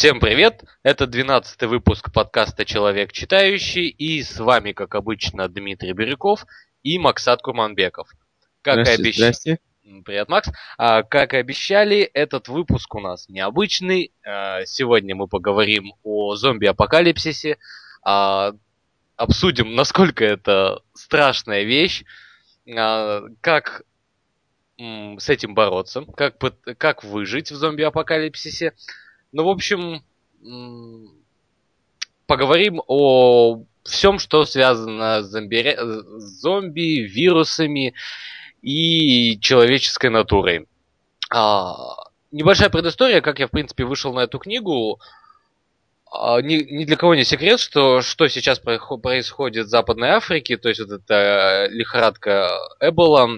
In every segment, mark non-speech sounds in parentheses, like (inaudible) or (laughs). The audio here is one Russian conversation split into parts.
Всем привет! Это 12 выпуск подкаста «Человек читающий» и с вами, как обычно, Дмитрий Бирюков и Максат Курманбеков. Как здрасте, обещ... здрасте. Привет, Макс. А, как и обещали, этот выпуск у нас необычный. А, сегодня мы поговорим о зомби-апокалипсисе, а, обсудим, насколько это страшная вещь, а, как с этим бороться, как, как выжить в зомби-апокалипсисе, ну, в общем, поговорим о всем, что связано с зомби, зомби вирусами и человеческой натурой. А, небольшая предыстория, как я, в принципе, вышел на эту книгу. А, ни, ни для кого не секрет, что, что сейчас происходит в Западной Африке, то есть вот эта лихорадка Эбола,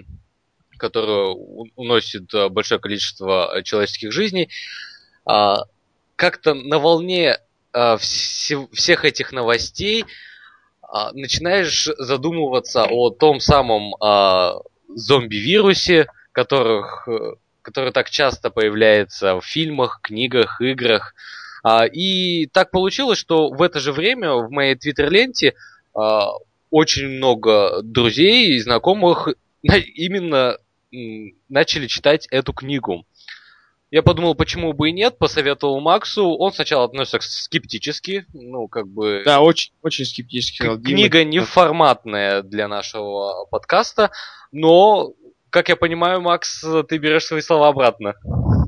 которая уносит большое количество человеческих жизней. А, как-то на волне э, вс- всех этих новостей э, начинаешь задумываться о том самом э, зомби-вирусе, которых, который так часто появляется в фильмах, книгах, играх. А, и так получилось, что в это же время в моей твиттер-ленте а, очень много друзей и знакомых именно начали читать эту книгу. Я подумал, почему бы и нет, посоветовал Максу. Он сначала относится скептически, ну, как бы... Да, очень, очень скептически. Книга не форматная для нашего подкаста, но, как я понимаю, Макс, ты берешь свои слова обратно.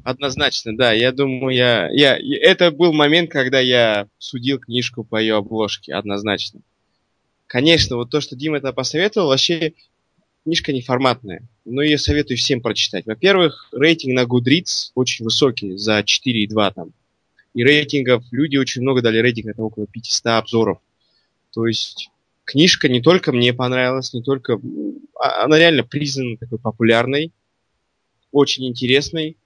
Однозначно, да. Я думаю, я, я... Это был момент, когда я судил книжку по ее обложке, однозначно. Конечно, вот то, что Дима это посоветовал, вообще книжка неформатная, но я советую всем прочитать. Во-первых, рейтинг на Goodreads очень высокий, за 4,2 там. И рейтингов, люди очень много дали рейтинг, это около 500 обзоров. То есть книжка не только мне понравилась, не только... А, она реально признана такой популярной, очень интересной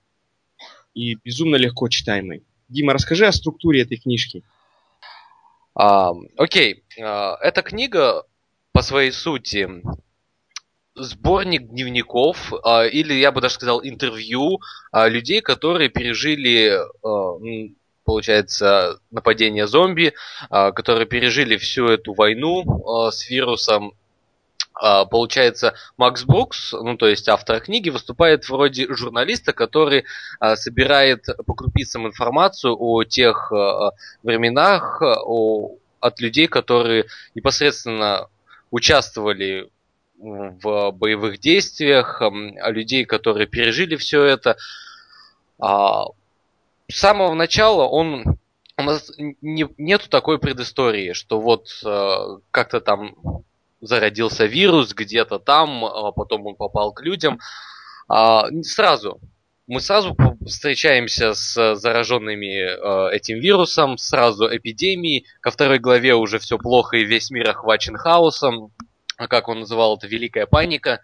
и безумно легко читаемой. Дима, расскажи о структуре этой книжки. Окей, а, эта книга по своей сути сборник дневников, а, или я бы даже сказал интервью а, людей, которые пережили, а, получается, нападение зомби, которые пережили всю эту войну с вирусом. Получается, Макс Брукс, ну то есть автор книги, выступает вроде журналиста, который собирает по крупицам информацию о тех временах, о, от людей, которые непосредственно участвовали в боевых действиях, людей, которые пережили все это. А, с самого начала он у нас не, нету такой предыстории, что вот э, как-то там зародился вирус где-то там, а потом он попал к людям. А, сразу мы сразу встречаемся с зараженными э, этим вирусом, сразу эпидемией. Ко второй главе уже все плохо и весь мир охвачен хаосом. А как он называл это, великая паника.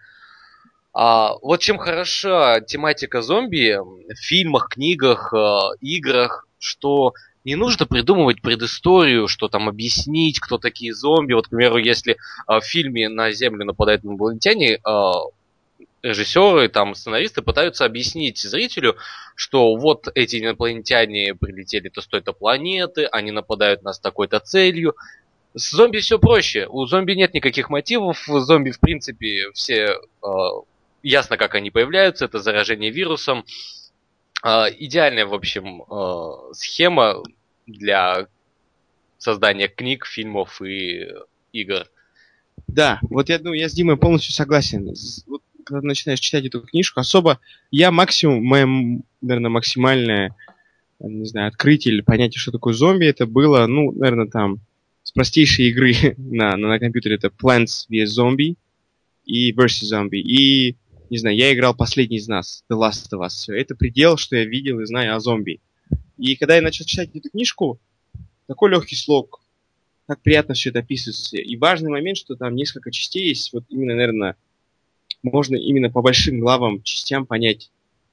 А, вот чем хороша тематика зомби в фильмах, книгах, э, играх, что не нужно придумывать предысторию, что там объяснить, кто такие зомби. Вот, к примеру, если э, в фильме на Землю нападают инопланетяне, э, режиссеры, там, сценаристы пытаются объяснить зрителю, что вот эти инопланетяне прилетели-то с той-то планеты, они нападают нас с такой-то целью, с зомби все проще. У зомби нет никаких мотивов. Зомби, в принципе, все э, ясно, как они появляются. Это заражение вирусом. Э, идеальная, в общем, э, схема для создания книг, фильмов и игр. Да, вот я, ну, я с Димой полностью согласен. Вот, когда начинаешь читать эту книжку, особо я максимум, моя, наверное, максимальное, не знаю, открытие или понятие, что такое зомби, это было, ну, наверное, там с простейшей игры (laughs) на, на, на компьютере это Plants vs. Zombie и Versus Zombie. И, не знаю, я играл последний из нас, The Last of Us. Это предел, что я видел и знаю о зомби. И когда я начал читать эту книжку, такой легкий слог, так приятно все это описывается. И важный момент, что там несколько частей есть, вот именно, наверное, можно именно по большим главам, частям понять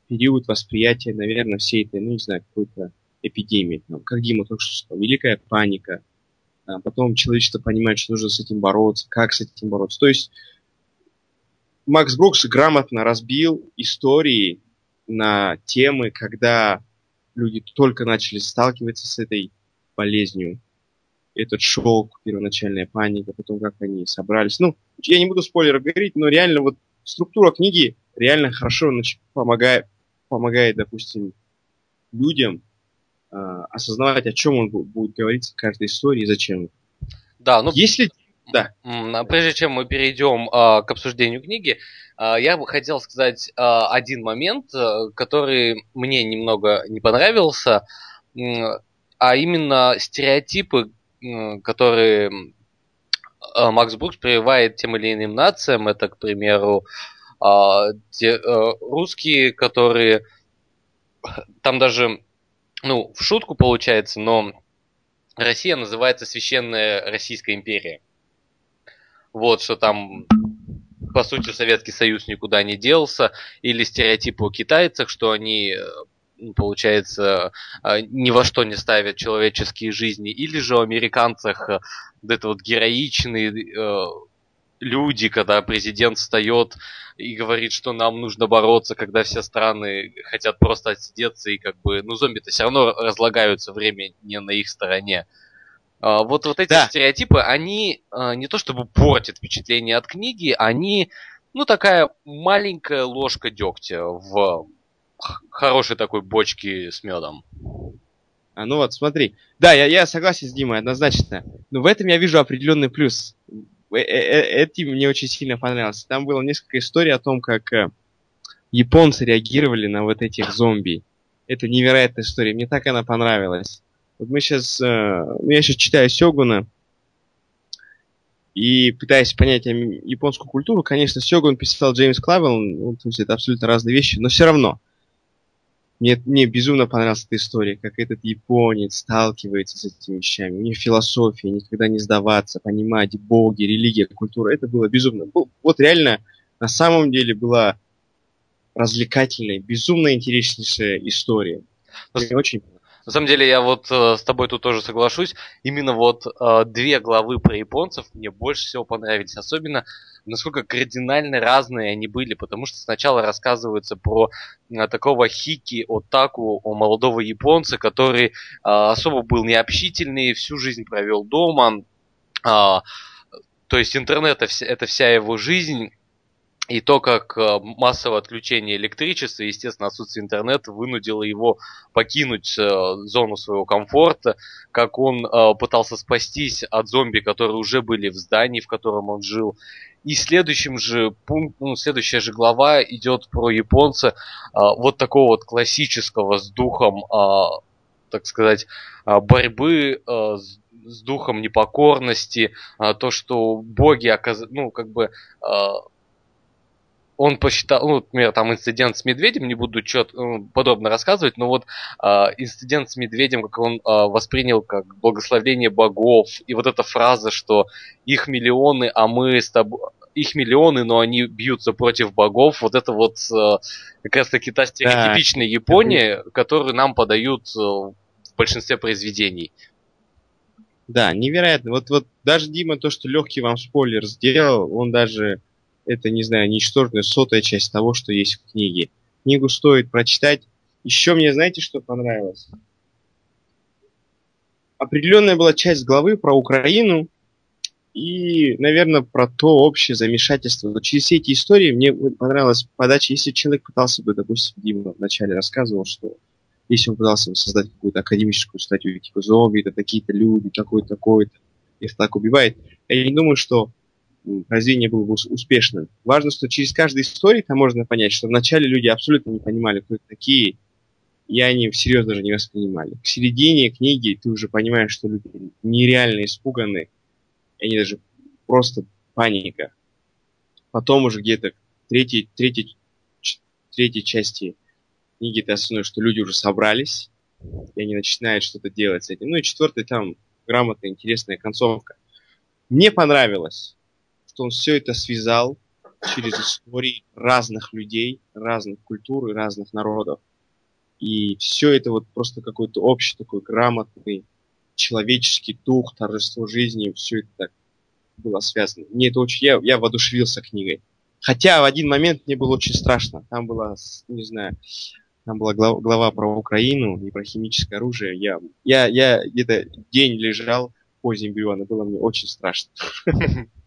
период восприятия, наверное, всей этой, ну, не знаю, какой-то эпидемии. Там, как Дима только что сказал, великая паника, потом человечество понимает, что нужно с этим бороться, как с этим бороться. То есть Макс Брукс грамотно разбил истории на темы, когда люди только начали сталкиваться с этой болезнью. Этот шок, первоначальная паника, потом как они собрались. Ну, я не буду спойлеров говорить, но реально вот структура книги реально хорошо помогает, помогает, допустим, людям осознавать, о чем он будет говорить в каждой истории и зачем. Да, ну... Если... Да. Прежде чем мы перейдем э, к обсуждению книги, э, я бы хотел сказать э, один момент, э, который мне немного не понравился, э, а именно стереотипы, э, которые э, Макс Брукс прививает тем или иным нациям. Это, к примеру, э, те, э, русские, которые там даже, ну, в шутку получается, но Россия называется Священная Российская империя. Вот, что там, по сути, Советский Союз никуда не делся, или стереотипы о китайцах, что они, ну, получается, а, ни во что не ставят человеческие жизни, или же о американцах э, вот это вот героичные э, люди, когда президент встает и говорит, что нам нужно бороться, когда все страны хотят просто отсидеться, и как бы, ну, зомби-то все равно разлагаются, время не на их стороне. А, вот, вот эти да. стереотипы, они а, не то чтобы портят впечатление от книги, они, ну, такая маленькая ложка дегтя в хорошей такой бочке с медом. А ну вот, смотри. Да, я, я согласен с Димой, однозначно. Но в этом я вижу определенный плюс. Э, э, э, это мне очень сильно понравилось. Там было несколько историй о том, как японцы реагировали на вот этих зомби. Это невероятная история. Мне так она понравилась. Вот мы сейчас, ну, я сейчас читаю Сёгуна и пытаюсь понять японскую культуру. Конечно, Сёгун писал Джеймс Клавелл, ну, то есть это абсолютно разные вещи, но все равно – мне, мне безумно понравилась эта история, как этот японец сталкивается с этими вещами. У них философия, никогда не сдаваться, понимать боги, религия, культура. Это было безумно. Вот реально, на самом деле, была развлекательная, безумно интереснейшая история. Мне очень на самом деле, я вот э, с тобой тут тоже соглашусь. Именно вот э, две главы про японцев мне больше всего понравились. Особенно, насколько кардинально разные они были. Потому что сначала рассказывается про э, такого хики отаку, о молодого японца, который э, особо был необщительный, всю жизнь провел дома. Э, то есть интернет это вся его жизнь и то, как э, массовое отключение электричества, естественно, отсутствие интернета вынудило его покинуть э, зону своего комфорта, как он э, пытался спастись от зомби, которые уже были в здании, в котором он жил. И следующим же пункт, ну, следующая же глава идет про японца, вот такого вот классического с духом, так сказать, борьбы с с духом непокорности, то, что боги, оказ... ну, как бы, он посчитал, ну, например, там инцидент с медведем, не буду чет, ну, подробно рассказывать, но вот э, инцидент с медведем, как он э, воспринял как благословение богов, и вот эта фраза, что их миллионы, а мы с тобой, их миллионы, но они бьются против богов, вот это вот э, как раз таки та стереотипичная да. Япония, которую нам подают э, в большинстве произведений. Да, невероятно. Вот, вот даже Дима то, что легкий вам спойлер сделал, он даже это, не знаю, ничтожная сотая часть того, что есть в книге. Книгу стоит прочитать. Еще мне, знаете, что понравилось? Определенная была часть главы про Украину и, наверное, про то общее замешательство. Но через все эти истории мне понравилась подача, если человек пытался бы, допустим, Дима вначале рассказывал, что если он пытался создать какую-то академическую статью, типа зомби, это такие-то люди, такой-то, такой-то, их так убивает, я не думаю, что произведение было бы успешным. Важно, что через каждую историю там можно понять, что вначале люди абсолютно не понимали, кто это такие, и они всерьез даже не воспринимали. К середине книги ты уже понимаешь, что люди нереально испуганы, и они даже просто паника. Потом уже где-то в третьей, третьей, третьей части книги ты осознаешь, что люди уже собрались, и они начинают что-то делать с этим. Ну и четвертый там грамотная, интересная концовка. Мне понравилось что он все это связал через истории разных людей, разных культур и разных народов. И все это вот просто какой-то общий такой грамотный человеческий дух, торжество жизни, все это так было связано. Мне это очень... Я, я воодушевился книгой. Хотя в один момент мне было очень страшно. Там была, не знаю, Там была глава, глава про Украину и про химическое оружие. Я, я, я где-то день лежал позе эмбриона, было мне очень страшно. (laughs)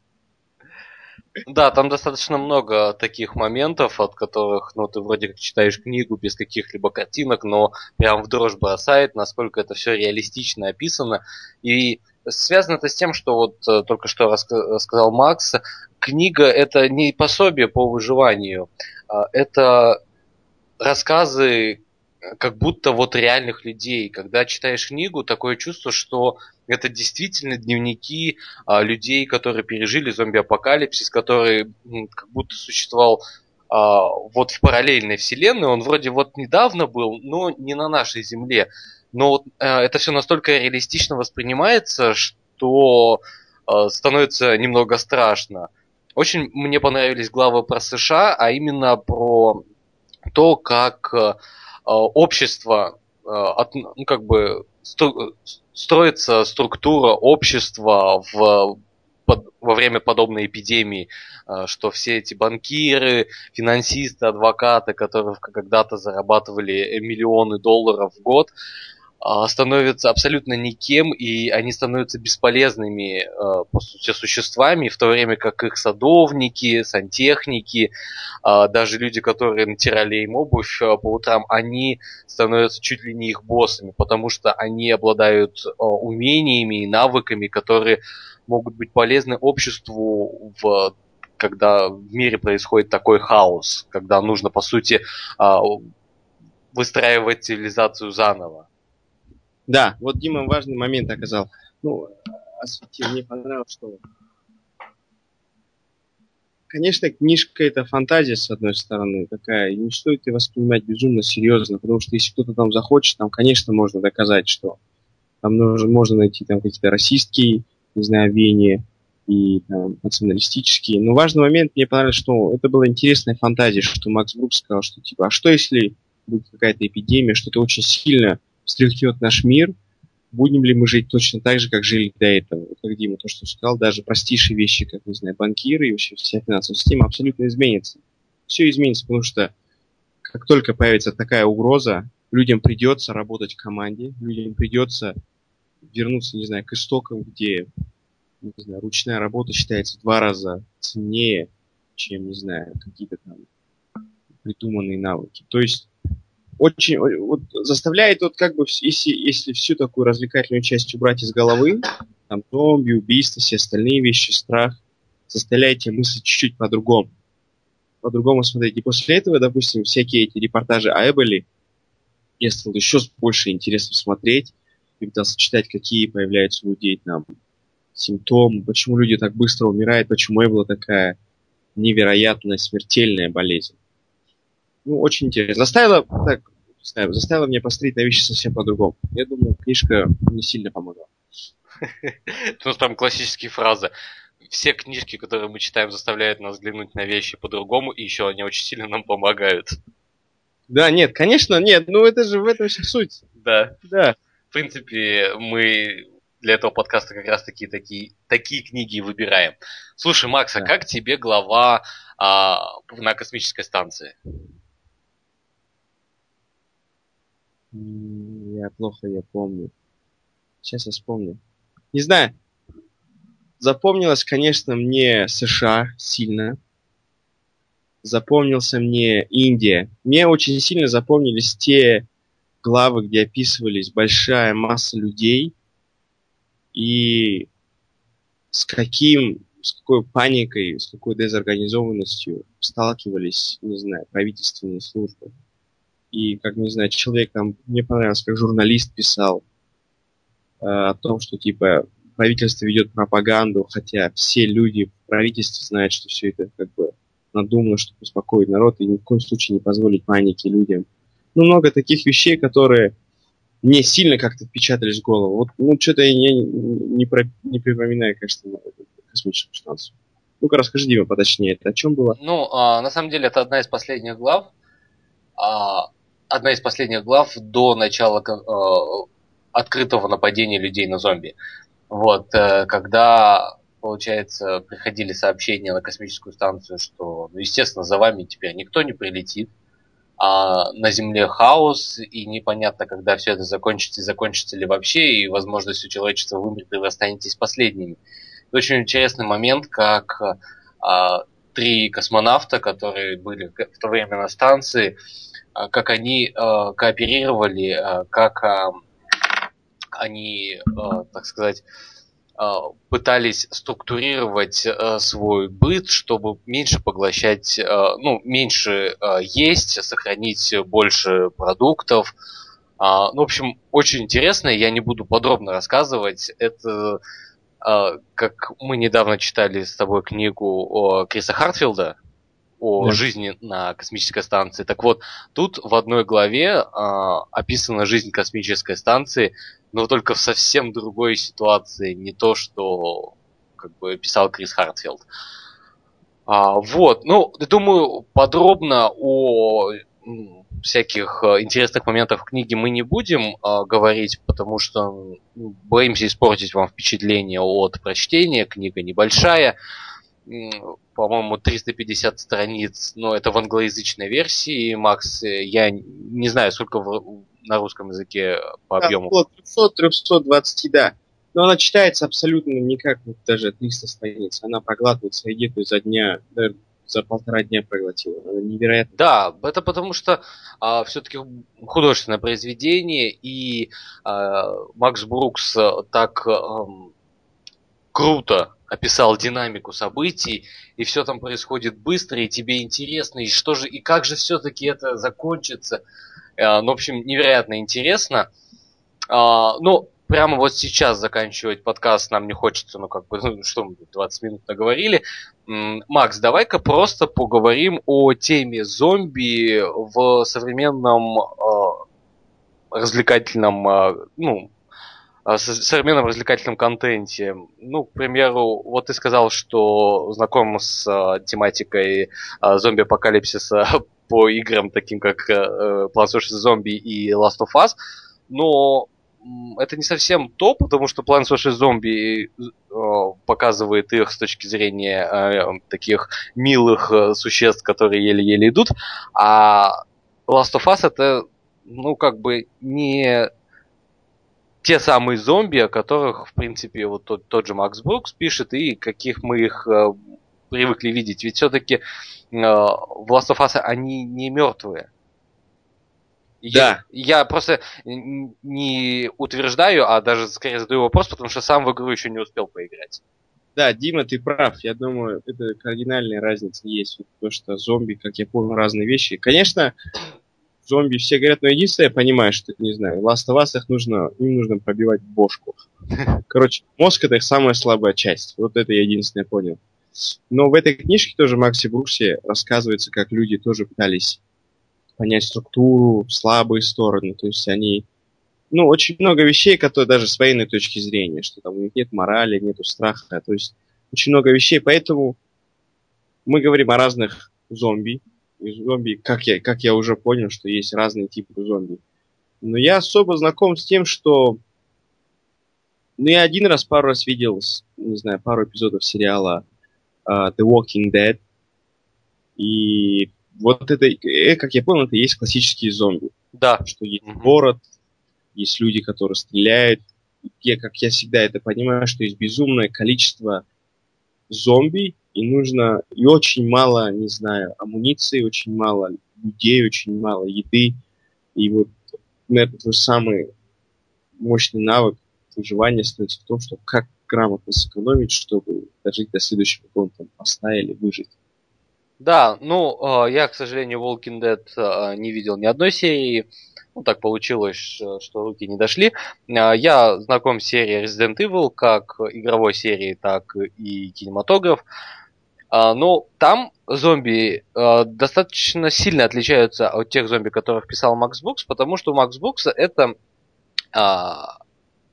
Да, там достаточно много таких моментов, от которых, ну, ты вроде как читаешь книгу без каких-либо картинок, но прям в дрожь бросает, насколько это все реалистично описано. И связано это с тем, что вот э, только что рассказал Макс, книга это не пособие по выживанию, а это рассказы как будто вот реальных людей. Когда читаешь книгу, такое чувство, что это действительно дневники а, людей, которые пережили зомби-апокалипсис, который м, как будто существовал а, вот в параллельной вселенной. Он вроде вот недавно был, но не на нашей Земле. Но вот, а, это все настолько реалистично воспринимается, что а, становится немного страшно. Очень мне понравились главы про США, а именно про то, как э, общество, э, ну, как бы строится структура общества в под, во время подобной эпидемии, э, что все эти банкиры, финансисты, адвокаты, которые когда-то зарабатывали миллионы долларов в год, становятся абсолютно никем, и они становятся бесполезными, э, по сути, существами, в то время как их садовники, сантехники, а, даже люди, которые натирали им обувь по утрам, они становятся чуть ли не их боссами, потому что они обладают умениями и навыками, которые могут быть полезны обществу в когда в мире происходит такой хаос, когда нужно, по сути, а, выстраивать цивилизацию заново. Да, вот Дима важный момент оказал. Ну, осветил, мне понравилось, что... Конечно, книжка это фантазия, с одной стороны, такая, и не стоит ее воспринимать безумно серьезно, потому что если кто-то там захочет, там, конечно, можно доказать, что там нужно, можно найти там какие-то расистские, не знаю, веяния и там, националистические. Но важный момент, мне понравилось, что это была интересная фантазия, что Макс Брук сказал, что типа, а что если будет какая-то эпидемия, что-то очень сильно встряхнет наш мир, будем ли мы жить точно так же, как жили до этого. Вот как Дима то, что сказал, даже простейшие вещи, как, не знаю, банкиры и вообще вся финансовая система абсолютно изменится. Все изменится, потому что как только появится такая угроза, людям придется работать в команде, людям придется вернуться, не знаю, к истокам, где не знаю, ручная работа считается в два раза ценнее, чем, не знаю, какие-то там придуманные навыки. То есть очень вот, заставляет вот как бы, если, если всю такую развлекательную часть убрать из головы, там зомби, убийства, все остальные вещи, страх, заставляет тебя мыслить чуть-чуть по-другому. По-другому смотреть. И после этого, допустим, всякие эти репортажи о Эболи, я стал еще с большей интересом смотреть и пытался читать, какие появляются у людей там симптомы, почему люди так быстро умирают, почему Эбола такая невероятная смертельная болезнь ну, очень интересно. Заставила, так, знаю, заставила меня посмотреть на вещи совсем по-другому. Я думаю, книжка не сильно помогла. (laughs) Это прям классические фразы. Все книжки, которые мы читаем, заставляют нас взглянуть на вещи по-другому, и еще они очень сильно нам помогают. Да, нет, конечно, нет, ну это же в этом вся суть. Да. Да. В принципе, мы для этого подкаста как раз таки такие, такие книги выбираем. Слушай, Макс, а да. как тебе глава а, на космической станции? Я плохо я помню. Сейчас я вспомню. Не знаю. Запомнилось, конечно, мне США сильно. Запомнился мне Индия. Мне очень сильно запомнились те главы, где описывались большая масса людей и с каким, с какой паникой, с какой дезорганизованностью сталкивались, не знаю, правительственные службы и, как, не знаю, человек там, мне понравилось, как журналист писал э, о том, что, типа, правительство ведет пропаганду, хотя все люди в правительстве знают, что все это, как бы, надумано, чтобы успокоить народ и ни в коем случае не позволить панике людям. Ну, много таких вещей, которые мне сильно как-то впечатались в голову. Вот, ну, что-то я не, не, про, не припоминаю, конечно, космическую станцию. Ну-ка, расскажи, Дима, поточнее, это о чем было? Ну, а, на самом деле, это одна из последних глав. А, одна из последних глав до начала э, открытого нападения людей на зомби. Вот, э, когда, получается, приходили сообщения на космическую станцию, что, ну, естественно, за вами теперь никто не прилетит, а на Земле хаос, и непонятно, когда все это закончится, и закончится ли вообще, и, возможно, все человечество вымрет, и вы останетесь последними. Это очень интересный момент, как а, три космонавта, которые были в то время на станции, как они а, кооперировали, а, как а, они, а, так сказать, а, пытались структурировать а, свой быт, чтобы меньше поглощать, а, ну, меньше есть, сохранить больше продуктов. Ну, в общем, очень интересно, я не буду подробно рассказывать. Это как мы недавно читали с тобой книгу Криса Хартфилда о да. жизни на космической станции. Так вот, тут в одной главе описана жизнь космической станции но только в совсем другой ситуации, не то, что как бы писал Крис Хартфилд. А, вот, ну, думаю, подробно о всяких э, интересных моментах в книге мы не будем э, говорить, потому что боимся испортить вам впечатление от прочтения. Книга небольшая, по-моему, 350 страниц, но это в англоязычной версии. Макс, э, я не знаю, сколько в, на русском языке по да, объему? 300-320, да. Но она читается абсолютно не как вот даже 300 страниц. Она проглатывается где-то за дня, за полтора дня проглотила. Она невероятно. Да, это потому что а, все-таки художественное произведение, и а, Макс Брукс так а, круто описал динамику событий, и все там происходит быстро, и тебе интересно, и что же, и как же все-таки это закончится. Э, ну, в общем, невероятно интересно. А, ну, прямо вот сейчас заканчивать подкаст нам не хочется, ну, как бы, (laughs) ну, что мы 20 минут наговорили. Макс, давай-ка просто поговорим о теме зомби в современном э, развлекательном, э, ну, современном развлекательном контенте. Ну, к примеру, вот ты сказал, что знаком с тематикой зомби-апокалипсиса (laughs) по играм, таким как э, Plants vs. Zombie и Last of Us, но это не совсем то, потому что Plants vs. Zombie показывает их с точки зрения э, таких милых э, существ, которые еле-еле идут, а Last of Us это, ну, как бы не те самые зомби, о которых, в принципе, вот тот, тот же Макс Брукс пишет, и каких мы их э, привыкли видеть. Ведь все-таки э, в Last of Us они не мертвые. Да. Я, я просто не утверждаю, а даже скорее задаю вопрос, потому что сам в игру еще не успел поиграть. Да, Дима, ты прав. Я думаю, это кардинальная разница есть. То, что зомби, как я понял, разные вещи. Конечно, зомби все говорят, но единственное, я понимаю, что, не знаю, Last of Us их нужно, им нужно пробивать бошку. (laughs) Короче, мозг это их самая слабая часть. Вот это я единственное понял. Но в этой книжке тоже Макси Бруксе рассказывается, как люди тоже пытались понять структуру, слабые стороны. То есть они... Ну, очень много вещей, которые даже с военной точки зрения, что там у них нет морали, нету страха. То есть очень много вещей. Поэтому мы говорим о разных зомби. И зомби, как я, как я уже понял, что есть разные типы зомби. Но я особо знаком с тем, что... Ну, я один раз, пару раз видел, не знаю, пару эпизодов сериала uh, The Walking Dead. И вот это, э, как я понял, это есть классические зомби. Да. Что есть mm-hmm. город, есть люди, которые стреляют. Я, как я всегда это понимаю, что есть безумное количество зомби, и нужно, и очень мало, не знаю, амуниции, очень мало людей, очень мало еды. И вот на этот самый мощный навык выживания стоит в том, что как грамотно сэкономить, чтобы дожить до следующего какого-то поста или выжить. Да, ну, э, я, к сожалению, Walking Dead э, не видел ни одной серии. Ну, так получилось, что руки не дошли. Э, я знаком с серией Resident Evil, как игровой серии, так и кинематограф. Но там зомби достаточно сильно отличаются от тех зомби, которых писал Макс Букс, потому что у Макс Букса это...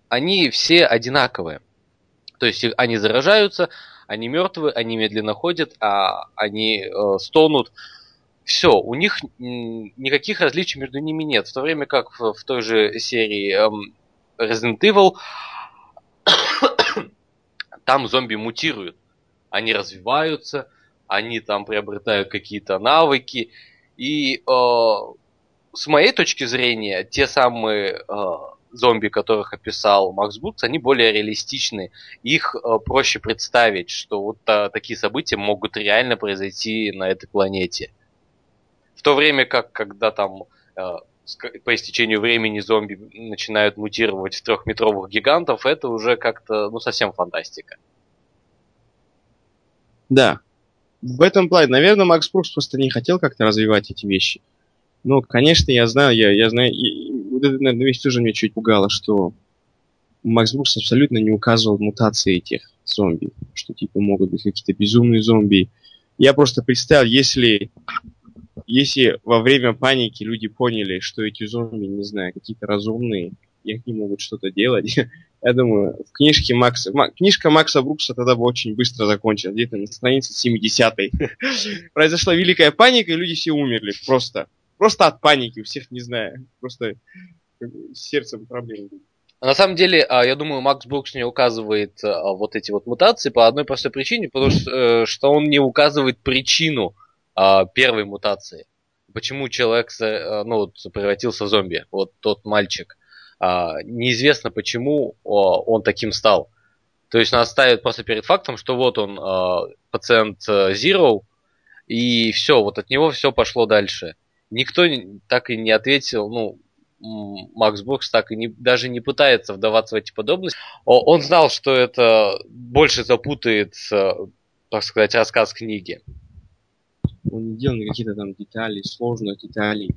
Они все одинаковые. То есть они заражаются, они мертвы, они медленно ходят, а они э, стонут. Все, у них никаких различий между ними нет. В то время как в, в той же серии эм, Resident Evil (coughs) там зомби мутируют. Они развиваются, они там приобретают какие-то навыки. И э, с моей точки зрения, те самые э, зомби, которых описал Макс Бутс, они более реалистичны. Их э, проще представить, что вот э, такие события могут реально произойти на этой планете. В то время как, когда там э, по истечению времени зомби начинают мутировать в трехметровых гигантов, это уже как-то, ну, совсем фантастика. Да. В этом плане, наверное, Макс Брукс просто не хотел как-то развивать эти вещи. Но, конечно, я знаю, я, я знаю, и, вот эта, наверное, вещь тоже меня чуть пугала, что Макс Брукс абсолютно не указывал мутации этих зомби, что типа могут быть какие-то безумные зомби. Я просто представил, если если во время паники люди поняли, что эти зомби, не знаю, какие-то разумные, и они могут что-то делать, (laughs) я думаю, в книжке Макса... Книжка Макса Брукса тогда бы очень быстро закончилась, где-то на странице 70-й. (laughs) Произошла великая паника, и люди все умерли. Просто. Просто от паники. У всех, не знаю, просто с сердцем проблемы. На самом деле, а, я думаю, Макс Брукс не указывает а, вот эти вот мутации по одной простой причине, потому что, э, он не указывает причину а, первой мутации. Почему человек э, ну, превратился в зомби, вот тот мальчик. А, неизвестно, почему он таким стал. То есть нас ставят просто перед фактом, что вот он а, пациент Zero, и все, вот от него все пошло дальше. Никто так и не ответил, ну, Макс Брукс так и не, даже не пытается вдаваться в эти подробности. Он знал, что это больше запутает, так сказать, рассказ книги он не делал никаких там деталей, сложных деталей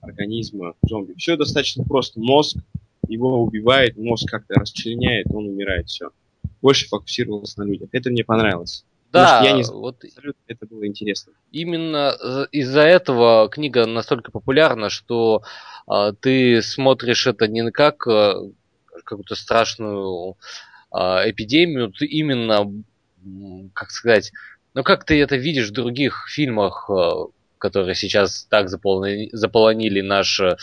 организма зомби. Все достаточно просто. Мозг его убивает, мозг как-то расчленяет, он умирает, все. Больше фокусировался на людях. Это мне понравилось. Да, я не вот это было интересно. Именно из-за этого книга настолько популярна, что э, ты смотришь это не как э, какую-то страшную э, эпидемию, ты именно, как сказать, но как ты это видишь в других фильмах, э, которые сейчас так заполнили, заполонили наш э,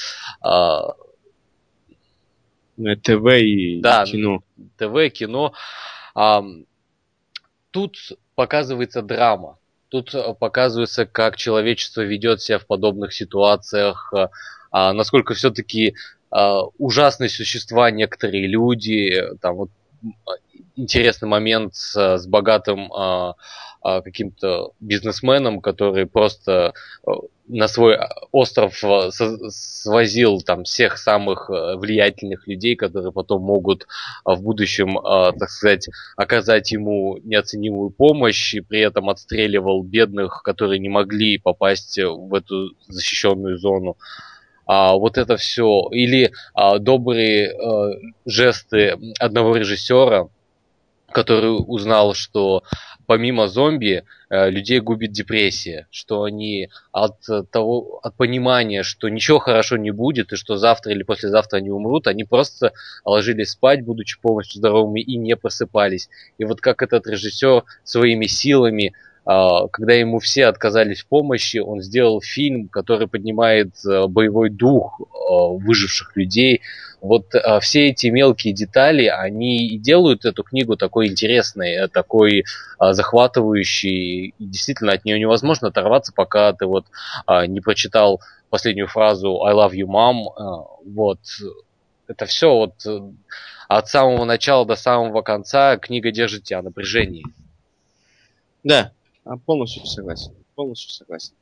ТВ и да, кино. ТВ, кино. А, тут показывается драма. Тут показывается, как человечество ведет себя в подобных ситуациях, а, насколько все-таки а, ужасные существа некоторые люди. Там вот интересный момент с, с богатым а, а, каким-то бизнесменом, который просто э, на свой остров э, свозил там всех самых э, влиятельных людей, которые потом могут в будущем, так сказать, оказать ему неоценимую помощь, и при этом отстреливал бедных, которые не могли попасть в эту защищенную зону. А, вот это все. Или а, добрые а, жесты одного режиссера, который узнал, что помимо зомби э, людей губит депрессия, что они от того, от понимания, что ничего хорошо не будет и что завтра или послезавтра они умрут, они просто ложились спать, будучи полностью здоровыми и не просыпались. И вот как этот режиссер своими силами когда ему все отказались в помощи, он сделал фильм, который поднимает э, боевой дух э, выживших людей. Вот э, все эти мелкие детали, они и делают эту книгу такой интересной, такой захватывающей. И действительно, от нее невозможно оторваться, пока ты вот не прочитал последнюю фразу «I love you, mom». Вот. Это все вот от самого начала до самого конца книга держит тебя в напряжении. Да, а, полностью согласен. Полностью согласен.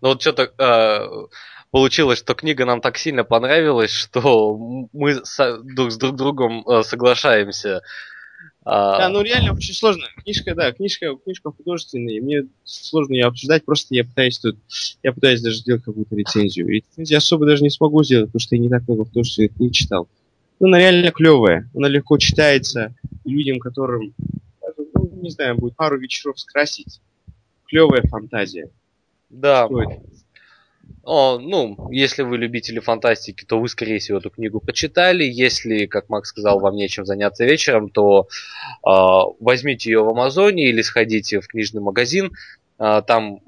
Ну вот что-то э, получилось, что книга нам так сильно понравилась, что мы с, друг с друг другом э, соглашаемся. А... Да, ну реально очень сложно. Книжка, да, книжка, книжка художественная, мне сложно ее обсуждать, просто я пытаюсь тут, я пытаюсь даже сделать какую-то рецензию. Рецензию особо даже не смогу сделать, потому что я не так много художественных книг читал. Ну, она реально клевая, она легко читается людям, которым не знаю, будет пару вечеров скрасить. Клевая фантазия. Да. О, ну, если вы любители фантастики, то вы, скорее всего, эту книгу почитали. Если, как Макс сказал, вам нечем заняться вечером, то э, возьмите ее в Амазоне или сходите в книжный магазин. Э, там,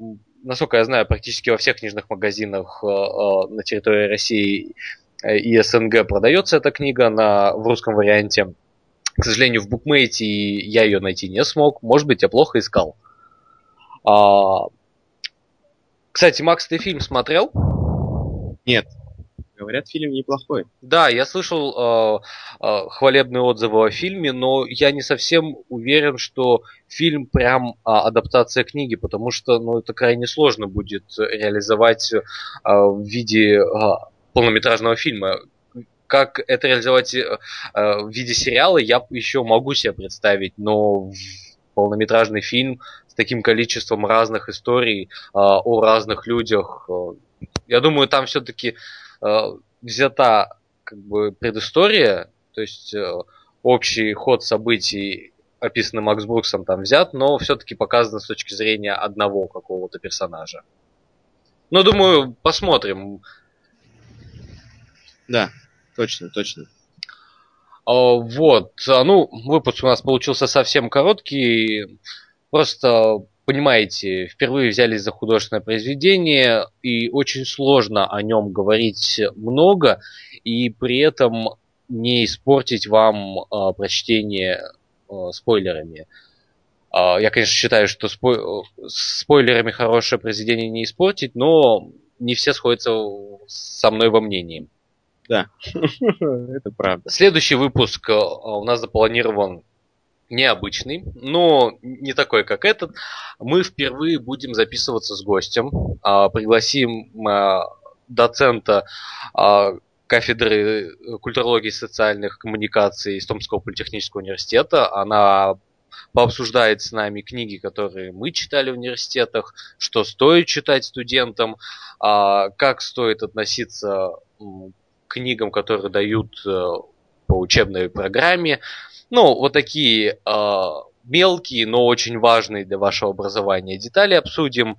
насколько я знаю, практически во всех книжных магазинах э, э, на территории России и СНГ продается эта книга на, в русском варианте. К сожалению, в букмейте я ее найти не смог. Может быть, я плохо искал. А, Кстати, Макс, ты фильм смотрел? Нет. Говорят, фильм неплохой. Да, я слышал э, э, хвалебные отзывы о фильме, но я не совсем уверен, что фильм прям э, адаптация книги, потому что ну, это крайне сложно будет реализовать э, в виде э, полнометражного фильма. Как это реализовать э, в виде сериала, я еще могу себе представить, но полнометражный фильм с таким количеством разных историй э, о разных людях, э, я думаю, там все-таки э, взята как бы предыстория, то есть э, общий ход событий, описанный Макс Бруксом, там взят, но все-таки показано с точки зрения одного какого-то персонажа. Ну, думаю, посмотрим. Да, точно, точно. А, вот, а, ну, выпуск у нас получился совсем короткий. Просто понимаете, впервые взялись за художественное произведение, и очень сложно о нем говорить много, и при этом не испортить вам э, прочтение э, спойлерами. Э, я, конечно, считаю, что спой- спойлерами хорошее произведение не испортить, но не все сходятся со мной во мнении. Да, (laughs) это правда. Следующий выпуск у нас запланирован необычный, но не такой, как этот. Мы впервые будем записываться с гостем. А, пригласим а, доцента а, кафедры культурологии и социальных коммуникаций из Томского политехнического университета. Она пообсуждает с нами книги, которые мы читали в университетах, что стоит читать студентам, как стоит относиться книгам, которые дают э, по учебной программе, ну, вот такие э, мелкие, но очень важные для вашего образования детали обсудим.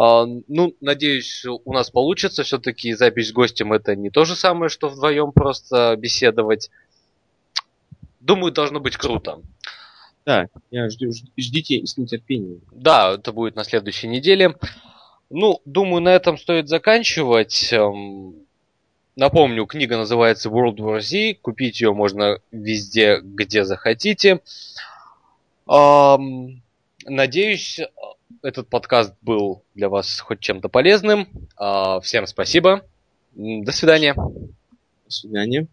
Э, ну, надеюсь, у нас получится. Все-таки запись с гостем это не то же самое, что вдвоем просто беседовать. Думаю, должно быть круто. Да, я жду, ждите с нетерпением. Да, это будет на следующей неделе. Ну, думаю, на этом стоит заканчивать. Напомню, книга называется World War Z. Купить ее можно везде, где захотите. Надеюсь, этот подкаст был для вас хоть чем-то полезным. А, всем спасибо. До свидания. До свидания.